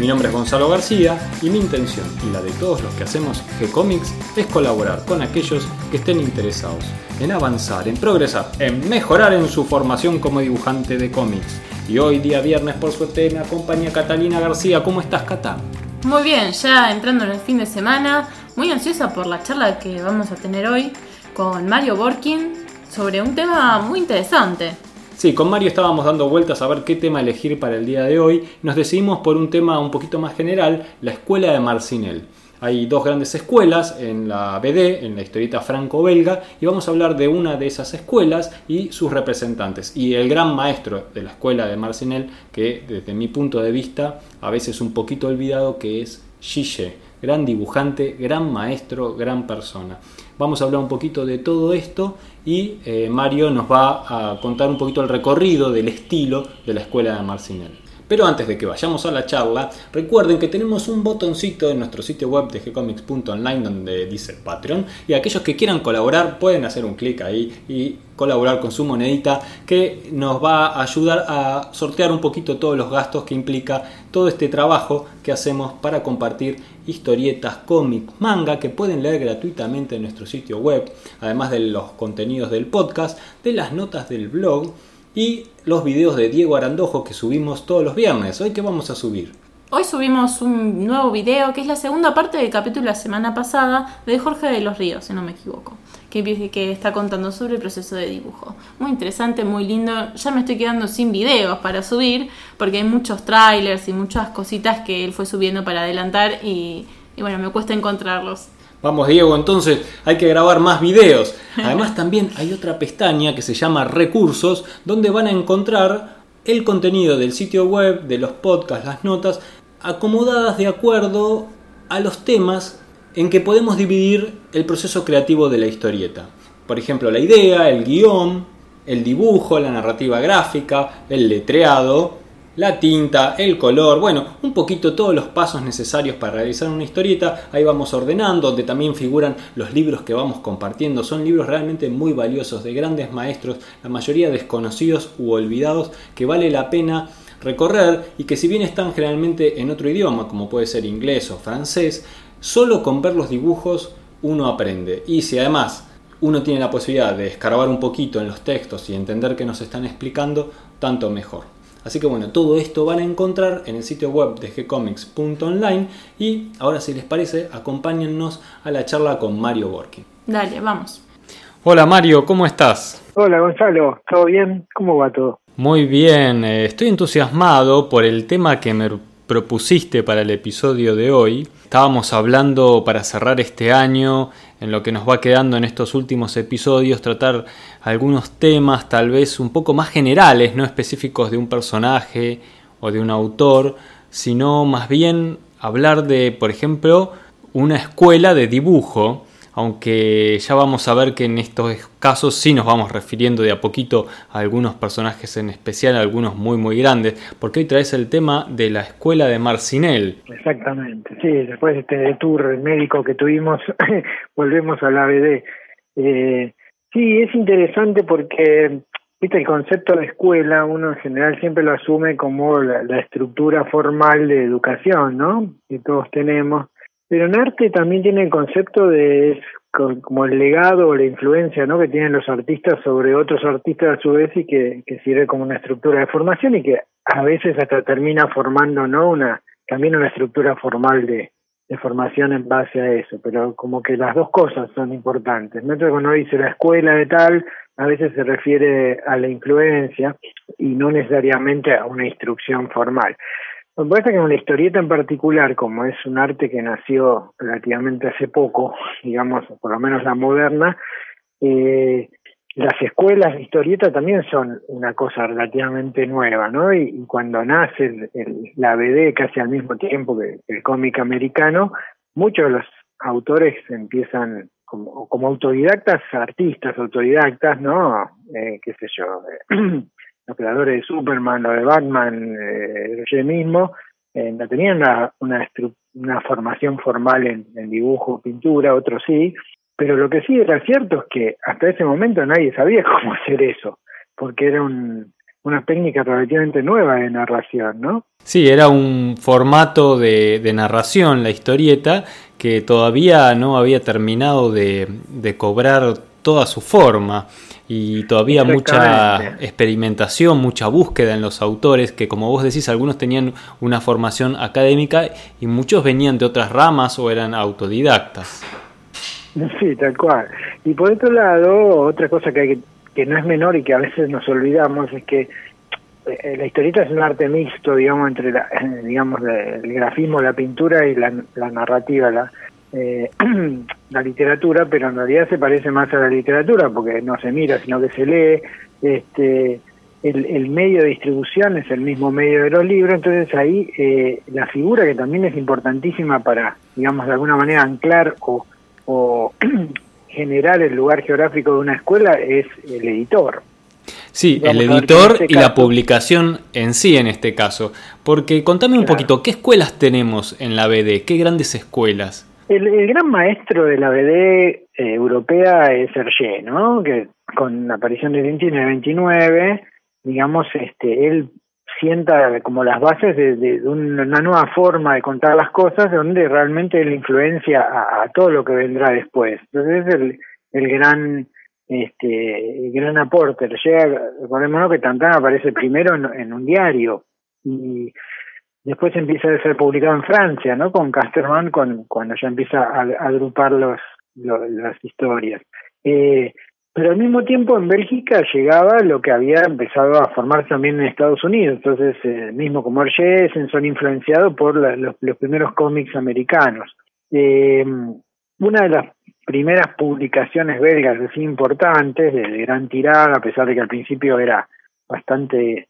Mi nombre es Gonzalo García y mi intención y la de todos los que hacemos G-Comics es colaborar con aquellos que estén interesados en avanzar, en progresar, en mejorar en su formación como dibujante de cómics. Y hoy, día viernes, por suerte, me acompaña Catalina García. ¿Cómo estás, Cata? Muy bien, ya entrando en el fin de semana, muy ansiosa por la charla que vamos a tener hoy con Mario Borkin sobre un tema muy interesante. Sí, con Mario estábamos dando vueltas a ver qué tema elegir para el día de hoy. Nos decidimos por un tema un poquito más general, la escuela de Marcinel. Hay dos grandes escuelas en la BD, en la historieta franco-belga, y vamos a hablar de una de esas escuelas y sus representantes. Y el gran maestro de la escuela de Marcinel, que desde mi punto de vista a veces un poquito olvidado, que es Gille, gran dibujante, gran maestro, gran persona. Vamos a hablar un poquito de todo esto y eh, Mario nos va a contar un poquito el recorrido del estilo de la escuela de Marcinel. Pero antes de que vayamos a la charla, recuerden que tenemos un botoncito en nuestro sitio web de gcomics.online donde dice Patreon y aquellos que quieran colaborar pueden hacer un clic ahí y colaborar con su monedita que nos va a ayudar a sortear un poquito todos los gastos que implica todo este trabajo que hacemos para compartir historietas, cómics, manga que pueden leer gratuitamente en nuestro sitio web, además de los contenidos del podcast, de las notas del blog y los videos de Diego Arandojo que subimos todos los viernes. Hoy que vamos a subir. Hoy subimos un nuevo video que es la segunda parte del capítulo de la semana pasada de Jorge de los Ríos, si no me equivoco, que, que está contando sobre el proceso de dibujo. Muy interesante, muy lindo. Ya me estoy quedando sin videos para subir porque hay muchos trailers y muchas cositas que él fue subiendo para adelantar y, y bueno, me cuesta encontrarlos. Vamos Diego, entonces hay que grabar más videos. Además también hay otra pestaña que se llama recursos donde van a encontrar el contenido del sitio web, de los podcasts, las notas, acomodadas de acuerdo a los temas en que podemos dividir el proceso creativo de la historieta. Por ejemplo, la idea, el guion, el dibujo, la narrativa gráfica, el letreado, la tinta, el color, bueno, un poquito todos los pasos necesarios para realizar una historieta. Ahí vamos ordenando, donde también figuran los libros que vamos compartiendo. Son libros realmente muy valiosos, de grandes maestros, la mayoría desconocidos u olvidados, que vale la pena recorrer y que si bien están generalmente en otro idioma, como puede ser inglés o francés, solo con ver los dibujos uno aprende. Y si además uno tiene la posibilidad de escarbar un poquito en los textos y entender qué nos están explicando, tanto mejor. Así que bueno, todo esto van a encontrar en el sitio web de gcomics.online y ahora si les parece, acompáñennos a la charla con Mario Borkin. Dale, vamos. Hola Mario, ¿cómo estás? Hola Gonzalo, ¿todo bien? ¿Cómo va todo? Muy bien, eh, estoy entusiasmado por el tema que me propusiste para el episodio de hoy. Estábamos hablando para cerrar este año, en lo que nos va quedando en estos últimos episodios, tratar algunos temas tal vez un poco más generales, no específicos de un personaje o de un autor, sino más bien hablar de, por ejemplo, una escuela de dibujo aunque ya vamos a ver que en estos casos sí nos vamos refiriendo de a poquito a algunos personajes en especial, algunos muy muy grandes, porque hoy traes el tema de la escuela de Marcinel. Exactamente, sí, después de este tour médico que tuvimos, volvemos a la BD. Eh, sí, es interesante porque Viste, el concepto de escuela, uno en general siempre lo asume como la, la, estructura formal de educación, ¿no? Que todos tenemos. Pero en arte también tiene el concepto de como el legado o la influencia ¿no? que tienen los artistas sobre otros artistas a su vez y que, sirve como una estructura de formación y que a veces hasta termina formando no una también una estructura formal de, de formación en base a eso, pero como que las dos cosas son importantes. ¿no? Entonces cuando dice la escuela de tal, a veces se refiere a la influencia y no necesariamente a una instrucción formal. Me parece que una historieta en particular, como es un arte que nació relativamente hace poco, digamos, por lo menos la moderna, eh, las escuelas de historieta también son una cosa relativamente nueva, ¿no? Y, cuando nace la BD casi al mismo tiempo que el cómic americano, muchos de los autores empiezan como, como autodidactas, artistas autodidactas, ¿no? Eh, qué sé yo, eh, los creadores de Superman, los de Batman, eh, mismo, eh, no tenían una, una, formación formal en, dibujo, pintura, otros sí, pero lo que sí era cierto es que hasta ese momento nadie sabía cómo hacer eso, porque era un, una técnica relativamente nueva de narración, ¿no? Sí, era un formato de, de narración, la historieta, que todavía no había terminado de cobrar toda su forma y todavía mucha experimentación, mucha búsqueda en los autores, que como vos decís, algunos tenían una formación académica y muchos venían de otras ramas o eran autodidactas. Sí, tal cual. Y por otro lado, otra cosa que, hay que, que no es menor y que a veces nos olvidamos es que eh, la historieta es un arte mixto, digamos, entre la, digamos, el grafismo, la pintura y la, la narrativa, la, eh, la literatura, pero en realidad se parece más a la literatura porque no se mira, sino que se lee. Este, el, el medio de distribución es el mismo medio de los libros, entonces ahí eh, la figura que también es importantísima para, digamos, de alguna manera anclar o, o generar el lugar geográfico de una escuela es el editor. Sí, Vamos el editor este y caso, la publicación en sí en este caso. Porque contame un claro. poquito, ¿qué escuelas tenemos en la BD? ¿Qué grandes escuelas? El, gran maestro de la BD eh, europea es Hergé, ¿no? Que con la aparición de Tintín en el 29, digamos, este, él sienta como las bases de, una nueva forma de contar las cosas, donde realmente él influencia a, todo lo que vendrá después. Entonces es el, el gran este el gran aporte. Llega, recordémonos que Tantan aparece primero en, en un diario y después empieza a ser publicado en Francia, ¿no? Con Casterman, con, cuando ya empieza a, agrupar los, las historias. Eh, pero al mismo tiempo en Bélgica llegaba lo que había empezado a formarse también en Estados Unidos. Entonces, eh, mismo como Orgesen, son influenciados por los, los, primeros cómics americanos. Eh, una de las primeras publicaciones belgas así importantes, de, de gran tirada, a pesar de que al principio era bastante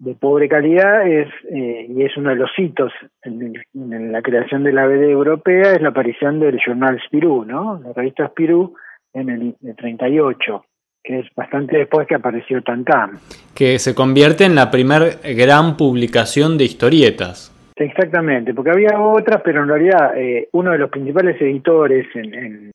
de pobre calidad es eh, y es uno de los hitos en, en, la creación de la BD europea es la aparición del Journal Spirou, ¿no? La revista Spirou en el, el 38, que es bastante después que apareció Tantam. Que se convierte en la primer gran publicación de historietas. Exactamente, porque había otras, pero en realidad eh, uno de los principales editores en, en,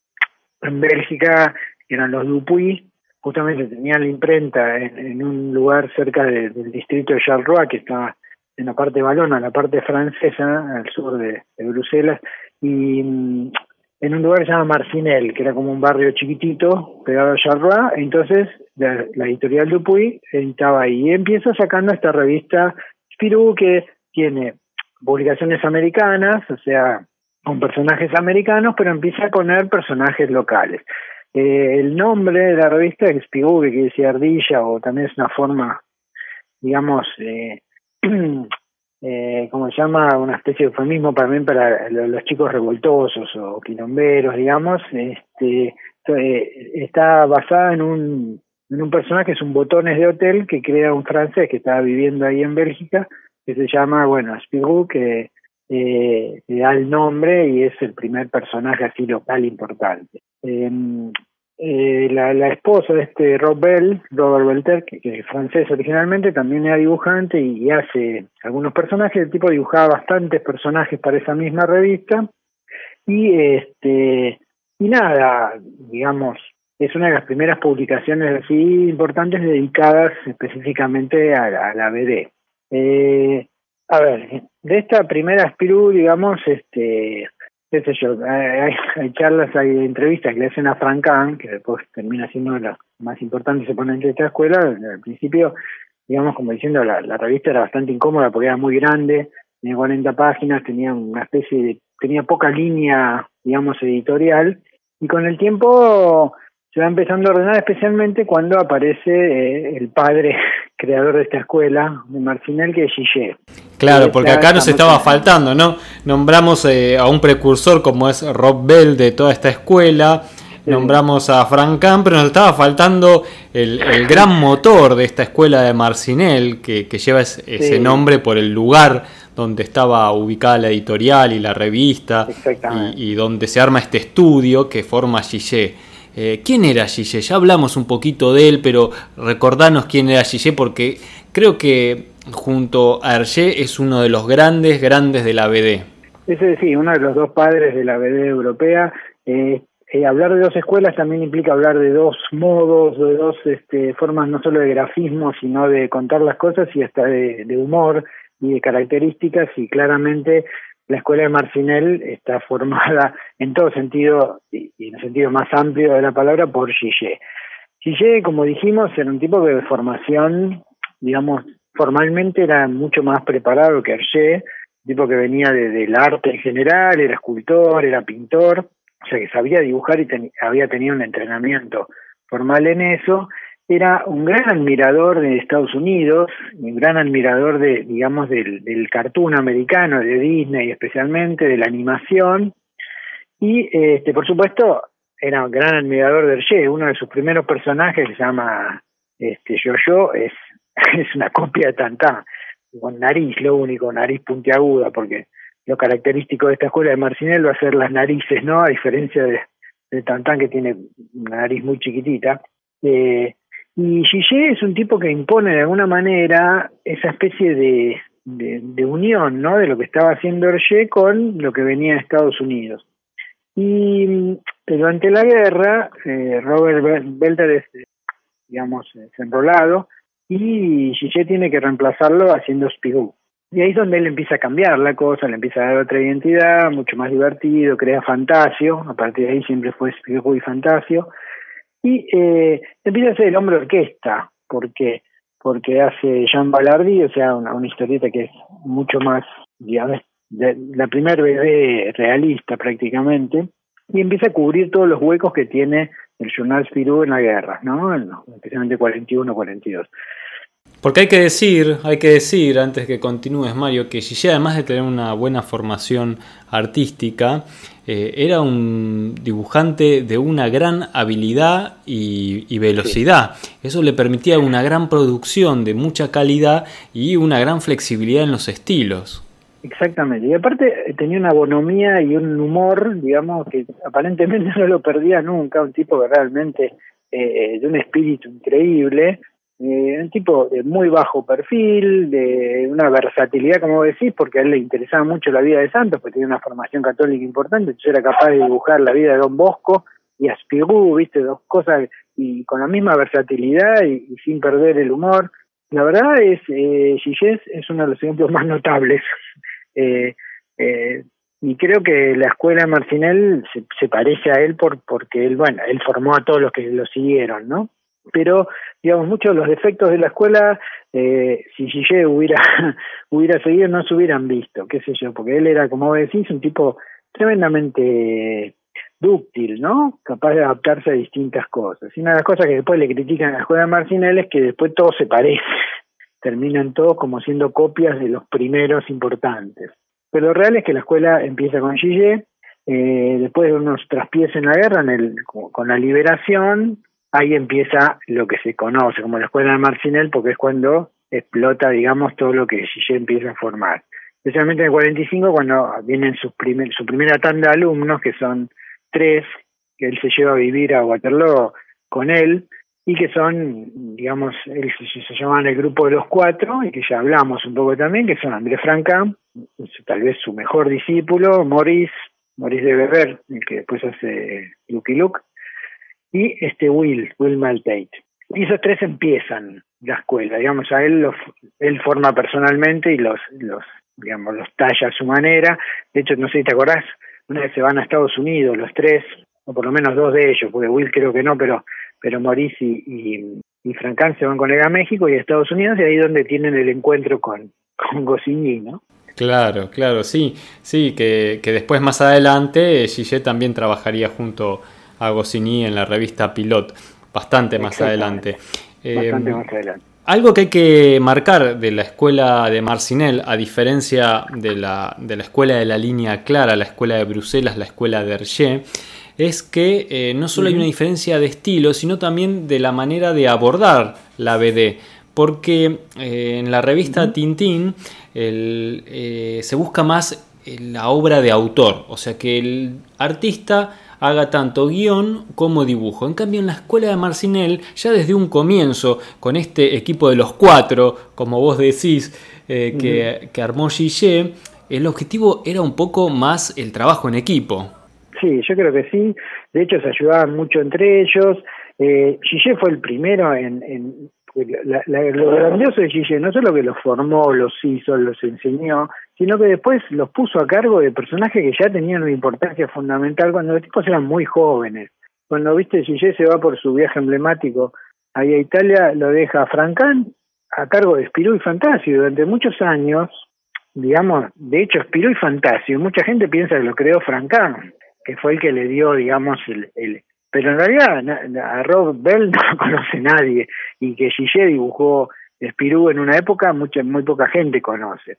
en Bélgica eran los Dupuy, justamente tenían la imprenta en, un lugar cerca de, del distrito de Charleroi, que está en la parte en la parte francesa, al sur de, Bruselas, y mm, en un lugar que se llama Marcinel, que era como un barrio chiquitito, pegado a Charleroi, entonces la, la editorial Dupuy editaba ahí, y empieza sacando esta revista Spirou, que tiene publicaciones americanas, o sea, con personajes americanos, pero empieza a poner personajes locales. Eh, el nombre de la revista es Spigou, que quiere ardilla, o también es una forma, digamos, eh, eh, como se llama, una especie de eufemismo también para los chicos revoltosos o quilomberos, digamos. Este, eh, está basada en un, en un personaje, es un botones de hotel que crea un francés que estaba viviendo ahí en Bélgica, que se llama, bueno, Spigou, que eh, le da el nombre y es el primer personaje así local importante. Eh, eh, la, esposa de este Rob Bell, Robert Belter, que, es francés originalmente, también era dibujante y, hace algunos personajes. El tipo dibujaba bastantes personajes para esa misma revista. Y este y nada, digamos, es una de las primeras publicaciones así importantes dedicadas específicamente a, a la BD. Eh, a ver, de esta primera Spirou, digamos, este, qué sé yo, hay, charlas, hay entrevistas que le hacen a Frank Kahn, que después termina siendo la más importante se pone de esta escuela, al principio, digamos, como diciendo, la, revista era bastante incómoda porque era muy grande, tenía 40 páginas, tenía una especie de, tenía poca línea, digamos, editorial, y con el tiempo se va empezando a ordenar especialmente cuando aparece eh, el padre creador de esta escuela, de Marcinel, que es Gillet. Claro, porque acá nos estaba faltando, ¿no? Nombramos eh, a un precursor como es Rob Bell de toda esta escuela, nombramos a Frank Kahn, pero nos estaba faltando el, el, gran motor de esta escuela de Marcinel, que, que lleva ese, sí. nombre por el lugar donde estaba ubicada la editorial y la revista, y, donde se arma este estudio que forma Gillet. Eh, ¿Quién era Gillet? Ya hablamos un poquito de él, pero recordanos quién era Gillet porque creo que junto a Hergé es uno de los grandes, grandes de la BD. Ese sí, uno de los dos padres de la BD europea. Eh, eh, hablar de dos escuelas también implica hablar de dos modos, de dos este, formas no solo de grafismo, sino de contar las cosas y hasta de, humor y de características y claramente la escuela de Marcinel está formada en todo sentido y, en el sentido más amplio de la palabra por Gillet. Gillet, como dijimos, era un tipo de formación, digamos, formalmente era mucho más preparado que Hergé, tipo que venía del arte en general, era escultor, era pintor, o sea que sabía dibujar y había tenido un entrenamiento formal en eso, era un gran admirador de Estados Unidos, un gran admirador de, digamos, del, del cartoon americano, de Disney especialmente, de la animación, y este, por supuesto era un gran admirador de Hergé, uno de sus primeros personajes se llama este Yo-Yo, es, es una copia de Tantán, con nariz, lo único, nariz puntiaguda, porque lo característico de esta escuela de Marcinel va a ser las narices, ¿no? A diferencia de, de Tantán que tiene una nariz muy chiquitita. Eh, y Gillet es un tipo que impone de alguna manera esa especie de, de, unión, ¿no? De lo que estaba haciendo Hergé con lo que venía de Estados Unidos. Y durante la guerra, eh, Robert Belter es, digamos, es enrolado y Gillet tiene que reemplazarlo haciendo Spigou. Y ahí es donde él empieza a cambiar la cosa, le empieza a dar otra identidad, mucho más divertido, crea Fantasio, a partir de ahí siempre fue Spigou y Fantasio, y eh, empieza a ser el hombre orquesta, porque porque hace Jean Ballardi, o sea, una, una historieta que es mucho más, digamos, de, la primera BD realista prácticamente, y empieza a cubrir todos los huecos que tiene el Journal Spirou en la guerra, ¿no? Especialmente 41-42. Porque hay que decir, hay que decir, antes que continúes Mario, que Gigi además de tener una buena formación artística, eh, era un dibujante de una gran habilidad y, velocidad. Eso le permitía una gran producción de mucha calidad y una gran flexibilidad en los estilos. Exactamente, y aparte eh, tenía una bonomía y un humor, digamos, que aparentemente no lo perdía nunca, un tipo realmente eh, de un espíritu increíble, eh, un tipo de muy bajo perfil, de una versatilidad, como decís, porque a él le interesaba mucho la vida de Santos, porque tenía una formación católica importante, entonces era capaz de dibujar la vida de Don Bosco y a viste, dos cosas, y con la misma versatilidad y, sin perder el humor. La verdad es, eh, es uno de los ejemplos más notables. Eh, eh, y creo que la escuela Marcinel se, se, parece a él por, porque él, bueno, él formó a todos los que lo siguieron, ¿no? pero digamos muchos de los defectos de la escuela eh, si Gillet hubiera hubiera seguido no se hubieran visto qué sé yo porque él era como decís un tipo tremendamente dúctil no capaz de adaptarse a distintas cosas. Y una de las cosas que después le critican a la escuela de Marcinel es que después todo se parece terminan todos como siendo copias de los primeros importantes pero lo real es que la escuela empieza con Gillet eh, después de unos traspiés en la guerra en el, con la liberación ahí empieza lo que se conoce como la escuela de Marcinel, porque es cuando explota, digamos, todo lo que Gillet empieza a formar. Especialmente en el 45, cuando vienen sus primer, su primera tanda de alumnos, que son tres, que él se lleva a vivir a Waterloo con él, y que son, digamos, se, se llaman el grupo de los cuatro, y que ya hablamos un poco también, que son Andrés Franca, tal vez su mejor discípulo, Maurice, Maurice de Beber, el que después hace Lucky Luke, y este Will, Will Maltate. Y esos tres empiezan la escuela, digamos, a él los, él forma personalmente y los, los, digamos, los talla a su manera. De hecho, no sé si te acordás, una vez se van a Estados Unidos los tres, o por lo menos dos de ellos, porque Will creo que no, pero, pero Maurice y, y, Francan se van con él a México y a Estados Unidos, y ahí es donde tienen el encuentro con, con Goscinny, ¿no? Claro, claro, sí, sí, que, que después más adelante Gillet también trabajaría junto a Goscinny en la revista Pilot, bastante más adelante. Bastante eh, más adelante. Algo que hay que marcar de la escuela de Marcinel, a diferencia de la, de la escuela de la línea clara, la escuela de Bruselas, la escuela de Hergé, es que eh, no solo hay una diferencia de estilo, sino también de la manera de abordar la BD. porque eh, en la revista Tintín eh, se busca más la obra de autor, o sea que el artista haga tanto guion como dibujo. En cambio, en la escuela de Marcinel, ya desde un comienzo, con este equipo de los cuatro, como vos decís, que, que, armó Gillet, el objetivo era un poco más el trabajo en equipo. Sí, yo creo que sí. De hecho, se ayudaban mucho entre ellos. Eh, Gillet fue el primero en, en lo grandioso de Gillet no solo que los formó, los hizo, los enseñó, sino que después los puso a cargo de personajes que ya tenían una importancia fundamental cuando los tipos eran muy jóvenes. Cuando viste Gillet se va por su viaje emblemático ahí a Italia, lo deja a Francán a cargo de Spirou y Fantasio. Durante muchos años, digamos, de hecho Spirou y Fantasio, mucha gente piensa que lo creó Francán, que fue el que le dio, digamos, el, el pero en realidad a Rob Bell no lo conoce nadie y que Gillet dibujó Spirou en una época mucha muy poca gente conoce.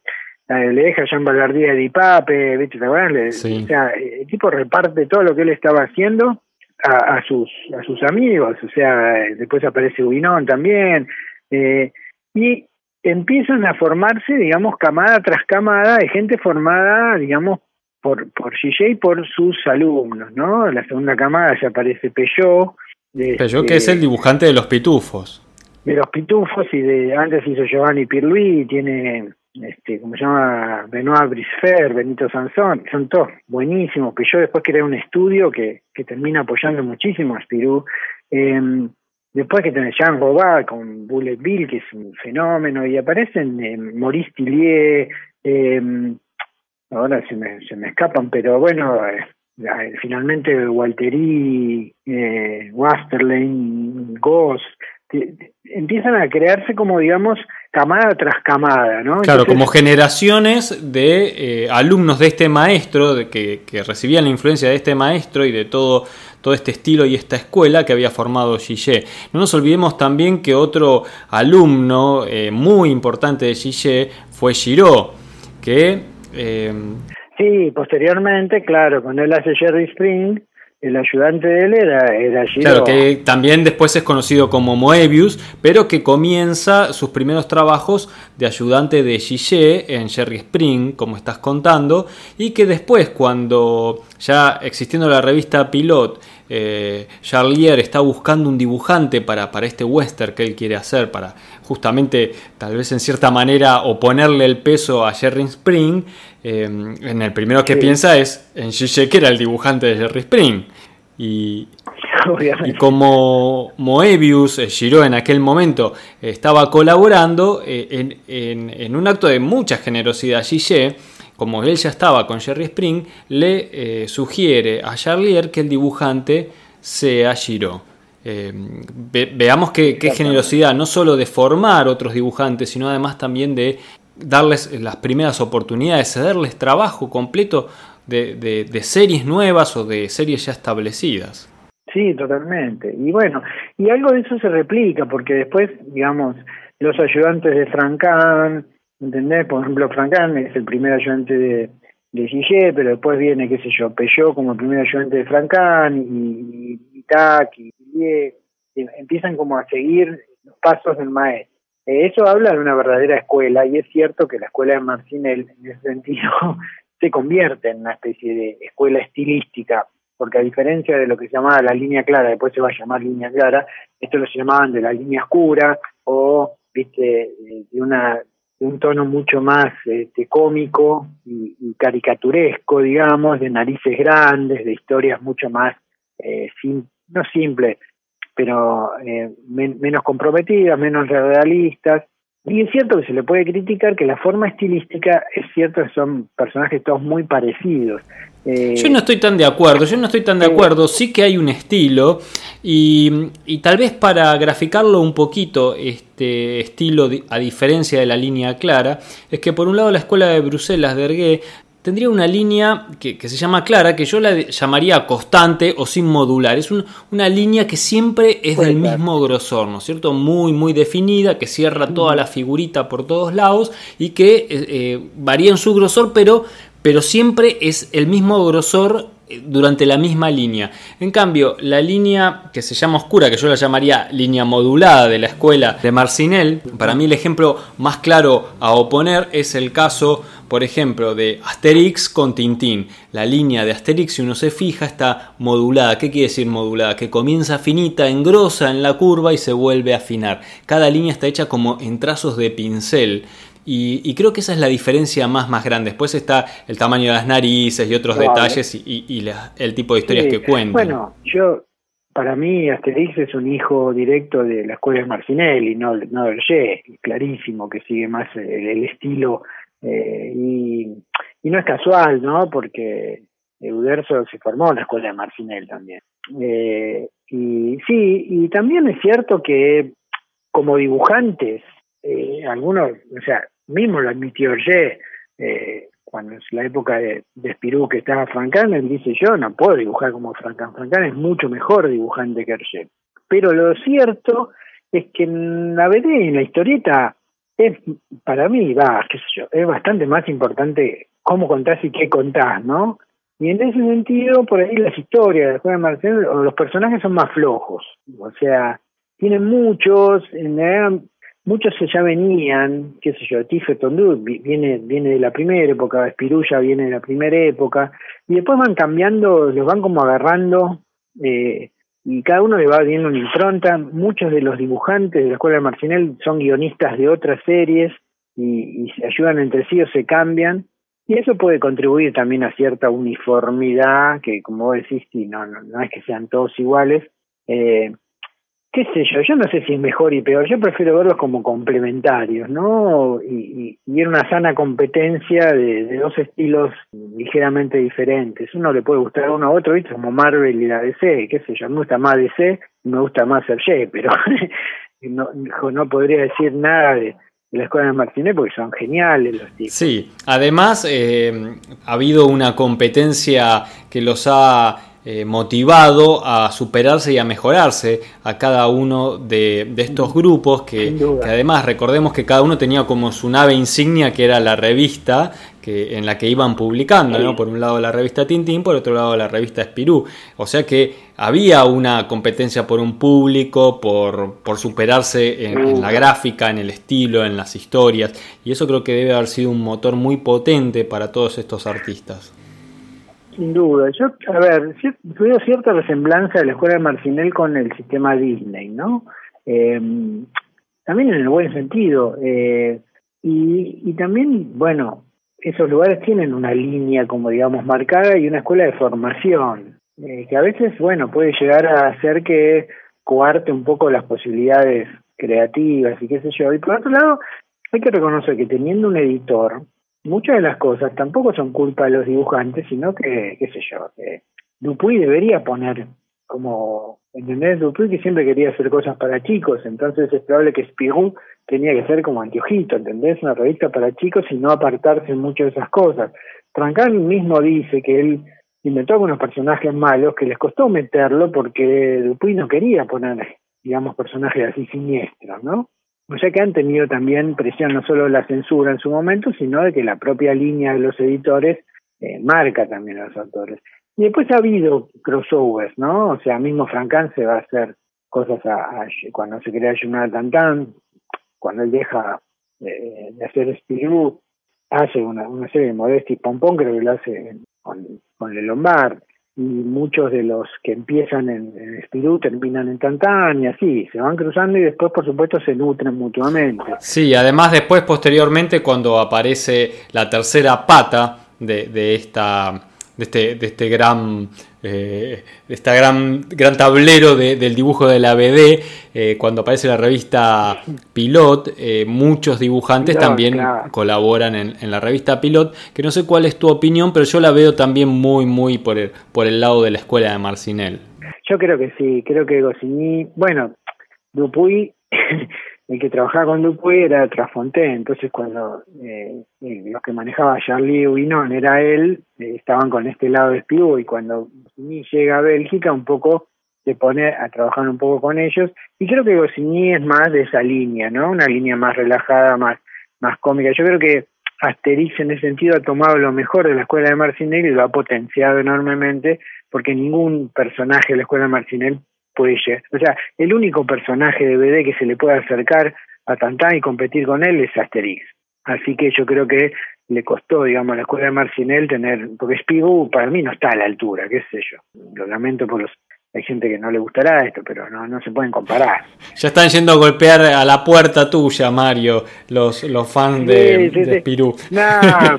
Le deja a Jean Ballardía de Pape, ¿viste? O sea, el tipo reparte todo lo que él estaba haciendo a, a, sus a sus amigos, o sea, después aparece Ubinón también, eh, y empiezan a formarse, digamos, camada tras camada de gente formada, digamos, por, por Gillet y por sus alumnos, ¿no? La segunda camada ya aparece Peugeot. Peugeot que es el dibujante de los pitufos. De los pitufos y de antes hizo Giovanni Pirluí, tiene este, como se llama Benoit Brisfer, Benito Sansón, son todos buenísimos, yo después creé un estudio que, que termina apoyando muchísimo a Spirou. Eh, después que tenés Jean Robert con Bullet Bill, que es un fenómeno, y aparecen eh, Maurice Tillier, eh, ahora se me, se me escapan, pero bueno, eh, finalmente Walteri, eh, Goss, empiezan a crearse como digamos camada tras camada, ¿no? Claro, como generaciones de eh, alumnos de este maestro, de que, recibían la influencia de este maestro y de todo, todo este estilo y esta escuela que había formado Gillet. No nos olvidemos también que otro alumno eh, muy importante de Gillet fue Giraud, que... Eh, sí, posteriormente, claro, cuando él hace Jerry Spring, el ayudante de él era, era Claro, que también después es conocido como Moebius, pero que comienza sus primeros trabajos de ayudante de Gillet en Jerry Spring, como estás contando, y que después, cuando ya existiendo la revista Pilot, eh, Charlier está buscando un dibujante para, para este western que él quiere hacer, para justamente, tal vez en cierta manera, oponerle el peso a Jerry Spring, eh, en el primero que piensa es en Gillet, que era el dibujante de Jerry Spring. Y, y como Moebius, eh, Giro en aquel momento, estaba colaborando en, en, un acto de mucha generosidad, Gillet, como él ya estaba con Jerry Spring, le sugiere a Charlier que el dibujante sea Giro. Eh, veamos qué, generosidad, no solo de formar otros dibujantes, sino además también de darles las primeras oportunidades, cederles trabajo completo de, de, series nuevas o de series ya establecidas. Sí, totalmente. Y bueno, y algo de eso se replica, porque después, digamos, los ayudantes de Francan, ¿entendés? Por ejemplo, Francan es el primer ayudante de, de pero después viene, qué sé yo, Peugeot como el primer ayudante de Francan y, y, y empiezan como a seguir los pasos del maestro. Eh, eso habla de una verdadera escuela y es cierto que la escuela de Marcinel en ese sentido se convierte en una especie de escuela estilística, porque a diferencia de lo que se llamaba la línea clara, después se va a llamar línea clara, esto lo llamaban de la línea oscura o viste de una un tono mucho más este, cómico y, caricaturesco, digamos, de narices grandes, de historias mucho más eh, no simples, pero eh, menos comprometidas, menos realistas. Y es cierto que se le puede criticar que la forma estilística es cierto que son personajes todos muy parecidos. Eh, yo no estoy tan de acuerdo, yo no estoy tan de acuerdo, sí que hay un estilo y, y, tal vez para graficarlo un poquito, este estilo a diferencia de la línea clara, es que por un lado la escuela de Bruselas de Ergué tendría una línea que, se llama clara, que yo la llamaría constante o sin modular. Es una línea que siempre es del mismo grosor, ¿no es cierto? Muy, muy definida, que cierra toda la figurita por todos lados y que eh, eh, varía en su grosor, pero, pero siempre es el mismo grosor eh, durante la misma línea. En cambio, la línea que se llama oscura, que yo la llamaría línea modulada de la escuela de Marcinel, para mí el ejemplo más claro a oponer es el caso, por ejemplo, de Asterix con Tintín. La línea de Asterix, si uno se fija, está modulada. ¿Qué quiere decir modulada? Que comienza finita, engrosa en la curva y se vuelve a afinar. Cada línea está hecha como en trazos de pincel. Y, creo que esa es la diferencia más, más grande. Después está el tamaño de las narices y otros detalles y, el tipo de historias que cuentan. Bueno, yo, para mí Asterix es un hijo directo de la escuela de Marcinelli, no, no de clarísimo que sigue más el, estilo eh, y, no es casual, ¿no? Porque Uderzo se formó en la escuela de Marcinelli también. Eh, y sí, y también es cierto que como dibujantes, eh, algunos, o sea, mismo lo admitió Ye, eh, cuando es la época de, de Spirou que estaba Francan, él dice yo no puedo dibujar como Francan, Francan es mucho mejor dibujante que Hergé. Pero lo cierto es que en la BD, en la historieta, es para mí, va, qué sé yo, es bastante más importante cómo contás y qué contás, ¿no? Y en ese sentido, por ahí las historias de Juan Marcel, o los personajes son más flojos, o sea, tienen muchos, en muchos ya venían, qué sé yo, Tife Tondú viene, viene de la primera época, Espirulla viene de la primera época, y después van cambiando, los van como agarrando, eh, y cada uno le va viendo una impronta. Muchos de los dibujantes de la Escuela de Marcinel son guionistas de otras series y, se ayudan entre sí o se cambian. Y eso puede contribuir también a cierta uniformidad, que como vos decís, no, no, no es que sean todos iguales, eh, qué sé yo, yo no sé si es mejor y peor, yo prefiero verlos como complementarios, ¿no? Y, y, en una sana competencia de, dos estilos ligeramente diferentes. Uno le puede gustar a uno a otro, ¿viste? Como Marvel y la DC, qué sé yo, me gusta más DC, me gusta más Sergé, pero no, no podría decir nada de, la escuela de Martínez porque son geniales los tipos. Sí, además eh, ha habido una competencia que los ha eh, motivado a superarse y a mejorarse a cada uno de, estos grupos que, además recordemos que cada uno tenía como su nave insignia que era la revista que, en la que iban publicando, ¿no? por un lado la revista Tintín, por otro lado la revista Espirú. O sea que había una competencia por un público, por, por superarse en, la gráfica, en el estilo, en las historias, y eso creo que debe haber sido un motor muy potente para todos estos artistas. Sin duda. Yo, a ver, tuve cierta resemblanza de la escuela de Marcinel con el sistema Disney, ¿no? Eh, también en el buen sentido. Eh, y, y también, bueno, esos lugares tienen una línea, como digamos, marcada y una escuela de formación, eh, que a veces, bueno, puede llegar a hacer que coarte un poco las posibilidades creativas y qué sé yo. Y por otro lado, hay que reconocer que teniendo un editor, muchas de las cosas tampoco son culpa de los dibujantes, sino que, qué sé yo, que Dupuy debería poner como, ¿entendés? Dupuy que siempre quería hacer cosas para chicos, entonces es probable que Spirou tenía que ser como anteojito, ¿entendés? Una revista para chicos y no apartarse mucho de esas cosas. Trancan mismo dice que él inventó algunos personajes malos que les costó meterlo porque Dupuy no quería poner, digamos, personajes así siniestros, ¿no? O sea que han tenido también presión no solo de la censura en su momento, sino de que la propia línea de los editores eh, marca también a los autores. Y después ha habido crossovers, ¿no? O sea, mismo Francan se va a hacer cosas a, cuando se crea Jonathan Tan, cuando él deja eh, de hacer Spirou, hace una, una serie de Modesti Pompón, creo que lo hace con, con Le Lombard y muchos de los que empiezan en, en terminan en Tantán y así, se van cruzando y después por supuesto se nutren mutuamente. Sí, además después posteriormente cuando aparece la tercera pata de, de esta de este, de este gran eh, esta gran, gran tablero del dibujo de la BD, eh, cuando aparece la revista Pilot, eh, muchos dibujantes también colaboran en, la revista Pilot, que no sé cuál es tu opinión, pero yo la veo también muy, muy por el, por el lado de la escuela de Marcinel. Yo creo que sí, creo que Goscinny, bueno, Dupuy el que trabajaba con Dupuy era Trafontaine, entonces cuando eh, eh, los que manejaba Charlie Winon era él, eh, estaban con este lado de Spivou y cuando Goscinny llega a Bélgica un poco se pone a trabajar un poco con ellos y creo que Goscinny es más de esa línea, ¿no? Una línea más relajada, más más cómica. Yo creo que Asterix en ese sentido ha tomado lo mejor de la escuela de Marcinel y lo ha potenciado enormemente porque ningún personaje de la escuela de Marcinel puede llegar. O sea, el único personaje de BD que se le puede acercar a Tantán y competir con él es Asterix. Así que yo creo que le costó, digamos, a la escuela de Marcinel tener, porque Spigou para mí no está a la altura, qué sé yo. Lo lamento por los hay gente que no le gustará esto, pero no, no se pueden comparar. Ya están yendo a golpear a la puerta tuya, Mario, los, los fans de, de Spirú. No,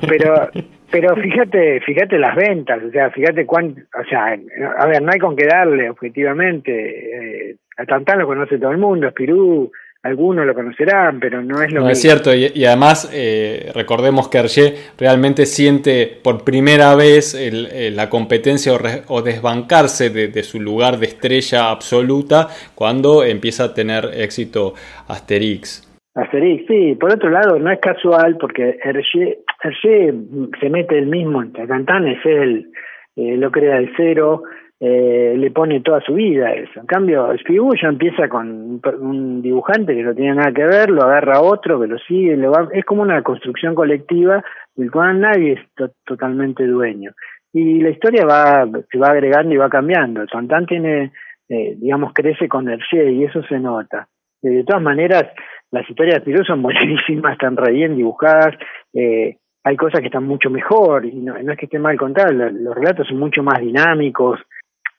pero pero fíjate, fíjate las ventas, o sea, fíjate cuánto, o sea, a ver, no hay con qué darle objetivamente. Eh, a Tantán lo conoce todo el mundo, Spirú algunos lo conocerán, pero no es lo no, Es cierto, y, además eh, recordemos que Hergé realmente siente por primera vez el, la competencia o, desbancarse de, su lugar de estrella absoluta cuando empieza a tener éxito Asterix. Asterix, sí, por otro lado, no es casual porque Hergé, Hergé se mete el mismo entre Cantán, es él, eh, lo crea el cero, eh, le pone toda su vida a eso. En cambio, Spivou ya empieza con un dibujante que no tiene nada que ver, lo agarra otro que lo sigue, lo va, es como una construcción colectiva del cual nadie es totalmente dueño. Y la historia va, se va agregando y va cambiando. Tantan tiene, eh, digamos, crece con Hergé y eso se nota. Eh, de todas maneras, las historias de Spirou son buenísimas, están re bien dibujadas, eh, hay cosas que están mucho mejor, y no, no es que esté mal contadas, los relatos son mucho más dinámicos,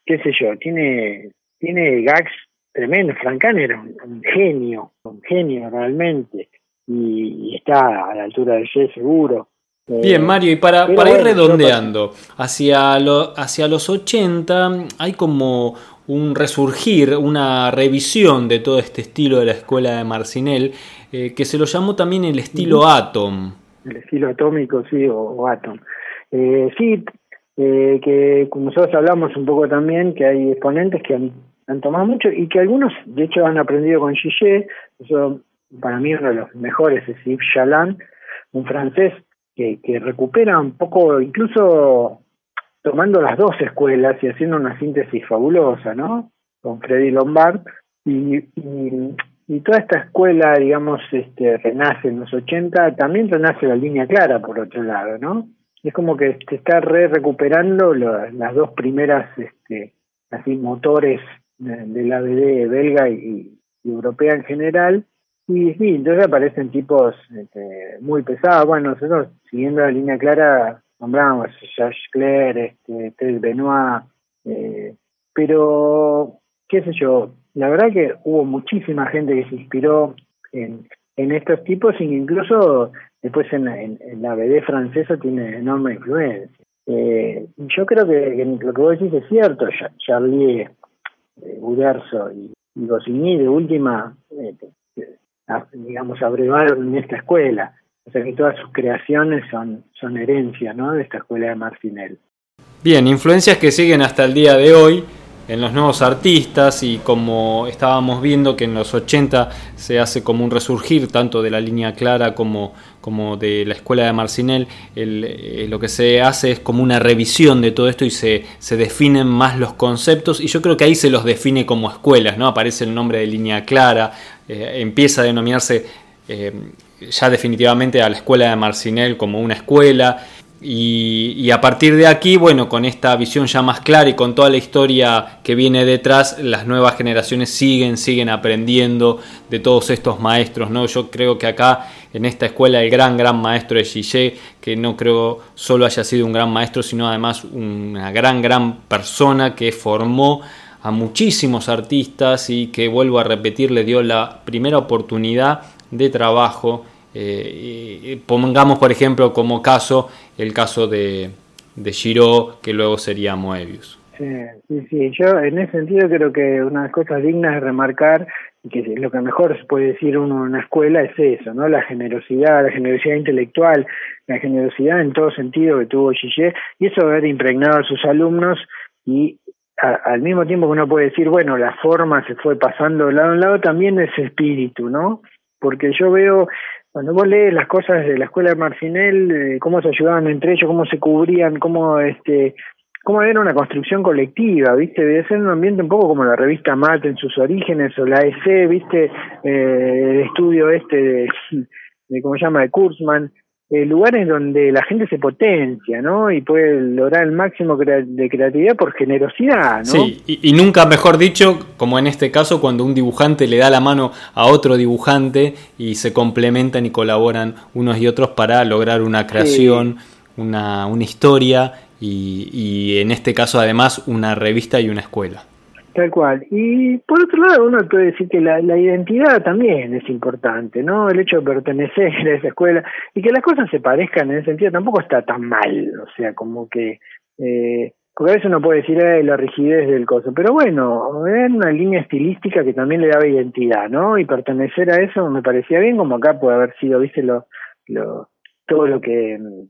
qué sé yo, tiene, tiene gags tremendos. Francan era un, genio, un genio realmente, y, está a la altura del G seguro. Bien, Mario, y para, para ir redondeando, hacia, lo, hacia los 80 hay como un resurgir, una revisión de todo este estilo de la escuela de Marcinel, eh, que se lo llamó también el estilo Atom. El estilo atómico, sí, o, Atom. Eh, sí, eh, que nosotros hablamos un poco también, que hay exponentes que han, tomado mucho y que algunos, de hecho, han aprendido con Gillet, eso para mí uno de los mejores es Yves Chaland, un francés que, que recupera un poco, incluso tomando las dos escuelas y haciendo una síntesis fabulosa, ¿no? Con Freddy Lombard y, toda esta escuela, digamos, este, renace en los 80, también renace la línea clara, por otro lado, ¿no? es como que se está re recuperando las dos primeras este, así motores de, la BD belga y, europea en general y sí, entonces aparecen tipos este, muy pesados. Bueno, nosotros siguiendo la línea clara nombramos Jacques Claire, este, Ted Benoit, eh, pero qué sé yo, la verdad que hubo muchísima gente que se inspiró en, en estos tipos, e incluso después en, la BD francesa tiene enorme influencia. Eh, yo creo que, lo que vos decís es cierto, Charlie eh, y, y de última, eh, digamos, abrevaron en esta escuela. O sea que todas sus creaciones son, son herencia ¿no? de esta escuela de Marcinel. Bien, influencias que siguen hasta el día de hoy en los nuevos artistas y como estábamos viendo que en los 80 se hace como un resurgir tanto de la línea clara como, como de la escuela de Marcinel, eh, lo que se hace es como una revisión de todo esto y se, se, definen más los conceptos y yo creo que ahí se los define como escuelas, ¿no? Aparece el nombre de línea clara, eh, empieza a denominarse eh, ya definitivamente a la escuela de Marcinel como una escuela y, a partir de aquí, bueno, con esta visión ya más clara y con toda la historia que viene detrás, las nuevas generaciones siguen, siguen aprendiendo de todos estos maestros, ¿no? Yo creo que acá, en esta escuela, el gran, gran maestro de Gillet, que no creo solo haya sido un gran maestro, sino además una gran, gran persona que formó a muchísimos artistas y que, vuelvo a repetir, le dio la primera oportunidad de trabajo eh, pongamos, por ejemplo, como caso el caso de, de Giro, que luego sería Moebius. Sí, sí, yo en ese sentido creo que una de las cosas dignas de remarcar, y que lo que mejor se puede decir uno en una escuela es eso, ¿no? La generosidad, la generosidad intelectual, la generosidad en todo sentido que tuvo Gillet, y eso haber impregnado a sus alumnos y al mismo tiempo que uno puede decir, bueno, la forma se fue pasando de lado a lado, también ese espíritu, ¿no? Porque yo veo cuando vos lees las cosas de la escuela de Marcinel, eh, cómo se ayudaban entre ellos, cómo se cubrían, cómo este cómo era una construcción colectiva, ¿viste? Debe ser un ambiente un poco como la revista Mat en sus orígenes o la EC, ¿viste? Eh, el estudio este de, de, ¿cómo se llama?, de Kurzman. Eh, lugares donde la gente se potencia, ¿no? Y puede lograr el máximo de creatividad por generosidad, ¿no? Sí, y, nunca mejor dicho, como en este caso, cuando un dibujante le da la mano a otro dibujante y se complementan y colaboran unos y otros para lograr una creación, una, una historia y, y en este caso además una revista y una escuela. Tal cual. Y por otro lado, uno puede decir que la, identidad también es importante, ¿no? El hecho de pertenecer a esa escuela y que las cosas se parezcan en ese sentido tampoco está tan mal, o sea, como que... Eh, porque a veces uno puede decir eh, la rigidez del coso, pero bueno, es una línea estilística que también le daba identidad, ¿no? Y pertenecer a eso me parecía bien, como acá puede haber sido, viste, lo, lo todo lo que mm,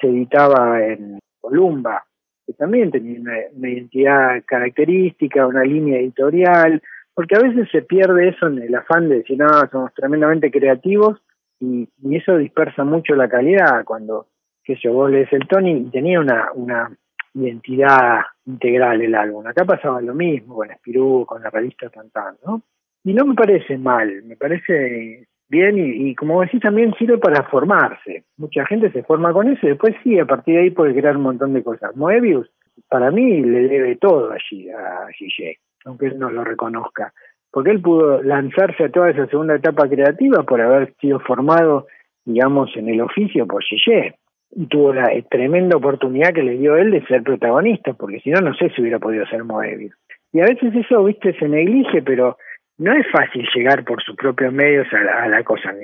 se editaba en Columba, que también tenía una, identidad característica, una línea editorial, porque a veces se pierde eso en el afán de decir, no, somos tremendamente creativos y, eso dispersa mucho la calidad cuando, qué sé yo, vos lees el Tony y tenía una, una identidad integral el álbum. Acá pasaba lo mismo con Espirú, con la revista Tantán, ¿no? Y no me parece mal, me parece bien y, y, como decís también sirve para formarse. Mucha gente se forma con eso y después sí, a partir de ahí puede crear un montón de cosas. Moebius para mí le debe todo allí a Gillet, aunque él no lo reconozca, porque él pudo lanzarse a toda esa segunda etapa creativa por haber sido formado, digamos, en el oficio por Gillet. Y tuvo la tremenda oportunidad que le dio él de ser protagonista, porque si no, no sé si hubiera podido ser Moebius. Y a veces eso, viste, se neglige, pero no es fácil llegar por sus propios medios a la, a la cosa.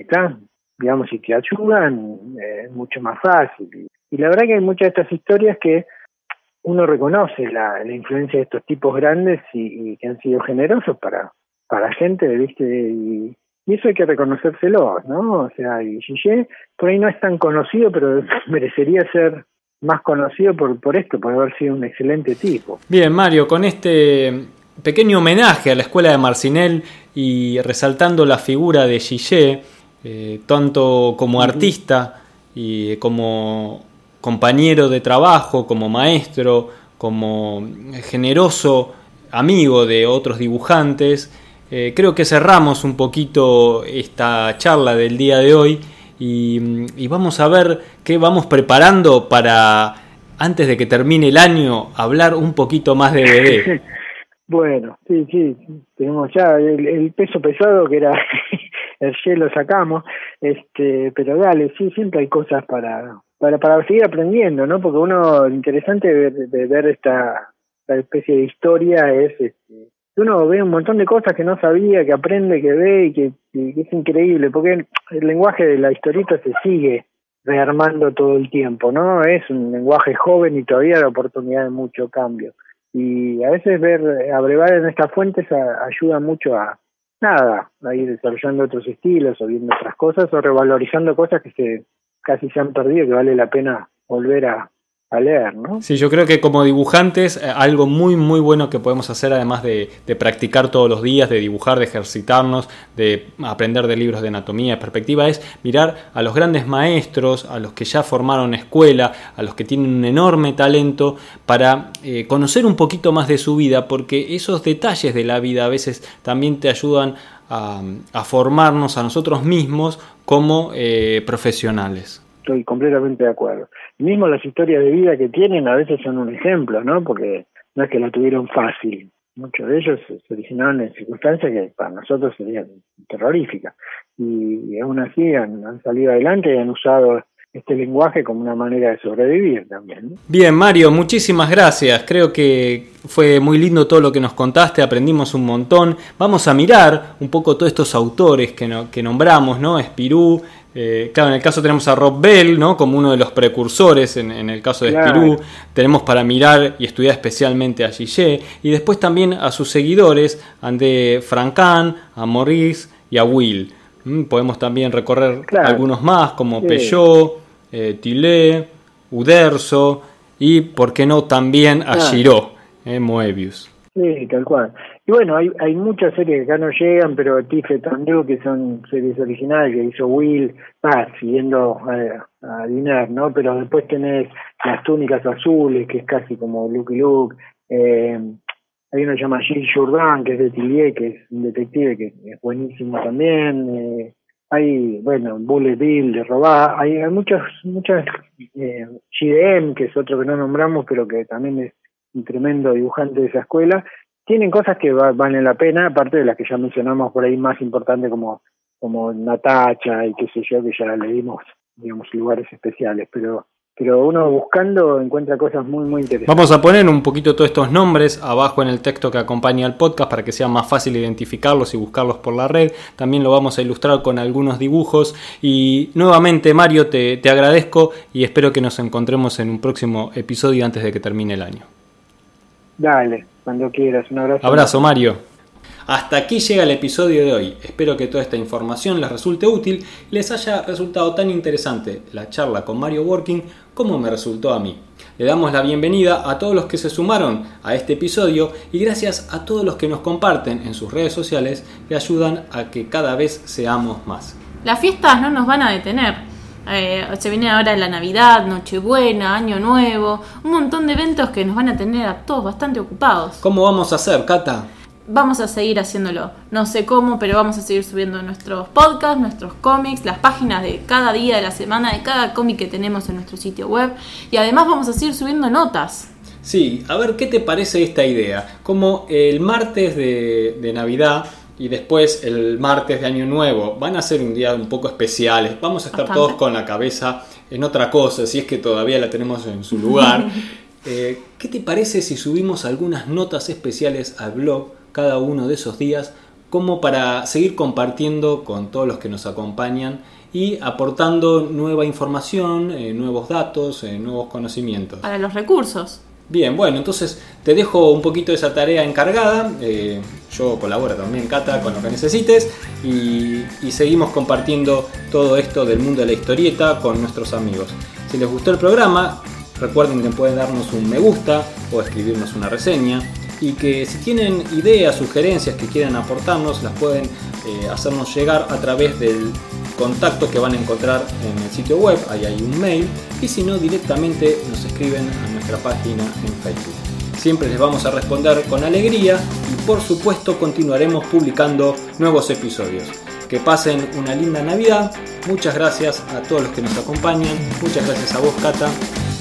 Digamos, si te ayudan, eh, es mucho más fácil. Y, la verdad que hay muchas de estas historias que uno reconoce la, la influencia de estos tipos grandes y, que han sido generosos para, para gente, ¿viste? Y, y eso hay que reconocérselo, ¿no? O sea, y por ahí no es tan conocido, pero merecería ser más conocido por, por esto, por haber sido un excelente tipo. Bien, Mario, con este pequeño homenaje a la escuela de Marcinel y resaltando la figura de Gillet, eh, tanto como artista y como compañero de trabajo, como maestro, como generoso amigo de otros dibujantes. Eh, creo que cerramos un poquito esta charla del día de hoy y, y vamos a ver qué vamos preparando para, antes de que termine el año, hablar un poquito más de bebé. Bueno, sí, sí, tenemos ya el, peso pesado que era el lo sacamos, este, pero dale, sí, siempre hay cosas para, para, para seguir aprendiendo, ¿no? Porque uno, interesante de, ver esta, especie de historia es, este, uno ve un montón de cosas que no sabía, que aprende, que ve y que, es increíble, porque el lenguaje de la historieta se sigue rearmando todo el tiempo, ¿no? Es un lenguaje joven y todavía da oportunidad de mucho cambio y a veces ver, abrevar en estas fuentes ayuda mucho a, nada, a ir desarrollando otros estilos o viendo otras cosas o revalorizando cosas que se casi se han perdido que vale la pena volver a, a leer, ¿no? Sí, yo creo que como dibujantes, eh, algo muy, muy bueno que podemos hacer, además de, practicar todos los días, de dibujar, de ejercitarnos, de aprender de libros de anatomía, de perspectiva, es mirar a los grandes maestros, a los que ya formaron escuela, a los que tienen un enorme talento, para eh, conocer un poquito más de su vida, porque esos detalles de la vida a veces también te ayudan a, formarnos a nosotros mismos como eh, profesionales estoy completamente de acuerdo. mismo las historias de vida que tienen a veces son un ejemplo, ¿no? Porque no es que lo tuvieron fácil. Muchos de ellos se originaron en circunstancias que para nosotros serían terroríficas. Y, aún así han, salido adelante y han usado este lenguaje como una manera de sobrevivir también. Bien, Mario, muchísimas gracias. Creo que fue muy lindo todo lo que nos contaste, aprendimos un montón. Vamos a mirar un poco todos estos autores que, que nombramos, ¿no? Espirú, eh, claro, en el caso tenemos a Rob Bell, ¿no? Como uno de los precursores en, el caso de Spirou. Tenemos para mirar y estudiar especialmente a Gillet. Y después también a sus seguidores, André Francan, a Maurice y a Will. Mm, podemos también recorrer algunos más, como Peugeot, eh, Tillet, Uderzo y, ¿por qué no, también a Giraud, eh, Moebius. Sí, tal cual. Y bueno, hay, hay muchas series que acá no llegan, pero Tiffet Andrew, que son series originales que hizo Will, ah, siguiendo a, a Diner, ¿no? Pero después tenés Las Túnicas Azules, que es casi como Luke y Luke. Eh, hay uno que se llama Gilles Jourdan, que es de Tillier, que es un detective que es buenísimo también. Eh, hay, bueno, Bullet Bill de robar, hay, hay muchas, eh, GDM, que es otro que no nombramos, pero que también es un tremendo dibujante de esa escuela, tienen cosas que valen la pena, aparte de las que ya mencionamos por ahí más importantes como, como Natacha y qué sé yo, que ya le dimos, digamos, lugares especiales, pero pero uno buscando encuentra cosas muy, muy interesantes. Vamos a poner un poquito todos estos nombres abajo en el texto que acompaña al podcast para que sea más fácil identificarlos y buscarlos por la red. También lo vamos a ilustrar con algunos dibujos. Y nuevamente, Mario, te, te agradezco y espero que nos encontremos en un próximo episodio antes de que termine el año. Dale, cuando quieras. Un abrazo. Abrazo, Mario. Hasta aquí llega el episodio de hoy. Espero que toda esta información les resulte útil y les haya resultado tan interesante la charla con Mario Working como me resultó a mí. Le damos la bienvenida a todos los que se sumaron a este episodio y gracias a todos los que nos comparten en sus redes sociales que ayudan a que cada vez seamos más. Las fiestas no nos van a detener. Eh, se viene ahora la Navidad, Nochebuena, Año Nuevo, un montón de eventos que nos van a tener a todos bastante ocupados. ¿Cómo vamos a hacer, Cata? vamos a seguir haciéndolo. No sé cómo, pero vamos a seguir subiendo nuestros podcasts, nuestros cómics, las páginas de cada día de la semana, de cada cómic que tenemos en nuestro sitio web. Y además vamos a seguir subiendo notas. Sí, a ver qué te parece esta idea. Como el martes de, Navidad y después el martes de Año Nuevo van a ser un día un poco especiales. Vamos a estar todos con la cabeza en otra cosa, si es que todavía la tenemos en su lugar. Eh, ¿Qué te parece si subimos algunas notas especiales al blog cada uno de esos días como para seguir compartiendo con todos los que nos acompañan y aportando nueva información, eh, nuevos datos, eh, nuevos conocimientos. Para los recursos. Bien, bueno, entonces te dejo un poquito de esa tarea encargada. Eh, yo colaboro también, Cata, con lo que necesites. Y, seguimos compartiendo todo esto del mundo de la historieta con nuestros amigos. Si les gustó el programa, recuerden que pueden darnos un me gusta o escribirnos una reseña y que si tienen ideas, sugerencias que quieran aportarnos, las pueden eh, hacernos llegar a través del contacto que van a encontrar en el sitio web, ahí hay un mail, y si no directamente nos escriben a nuestra página en Facebook. Siempre les vamos a responder con alegría y por supuesto continuaremos publicando nuevos episodios. Que pasen una linda Navidad, muchas gracias a todos los que nos acompañan, muchas gracias a vos Cata.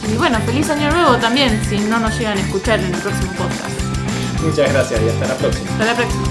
Y bueno, feliz año nuevo también si no nos llegan a escuchar en el próximo podcast. Muchas gracias y hasta la próxima. Hasta la próxima.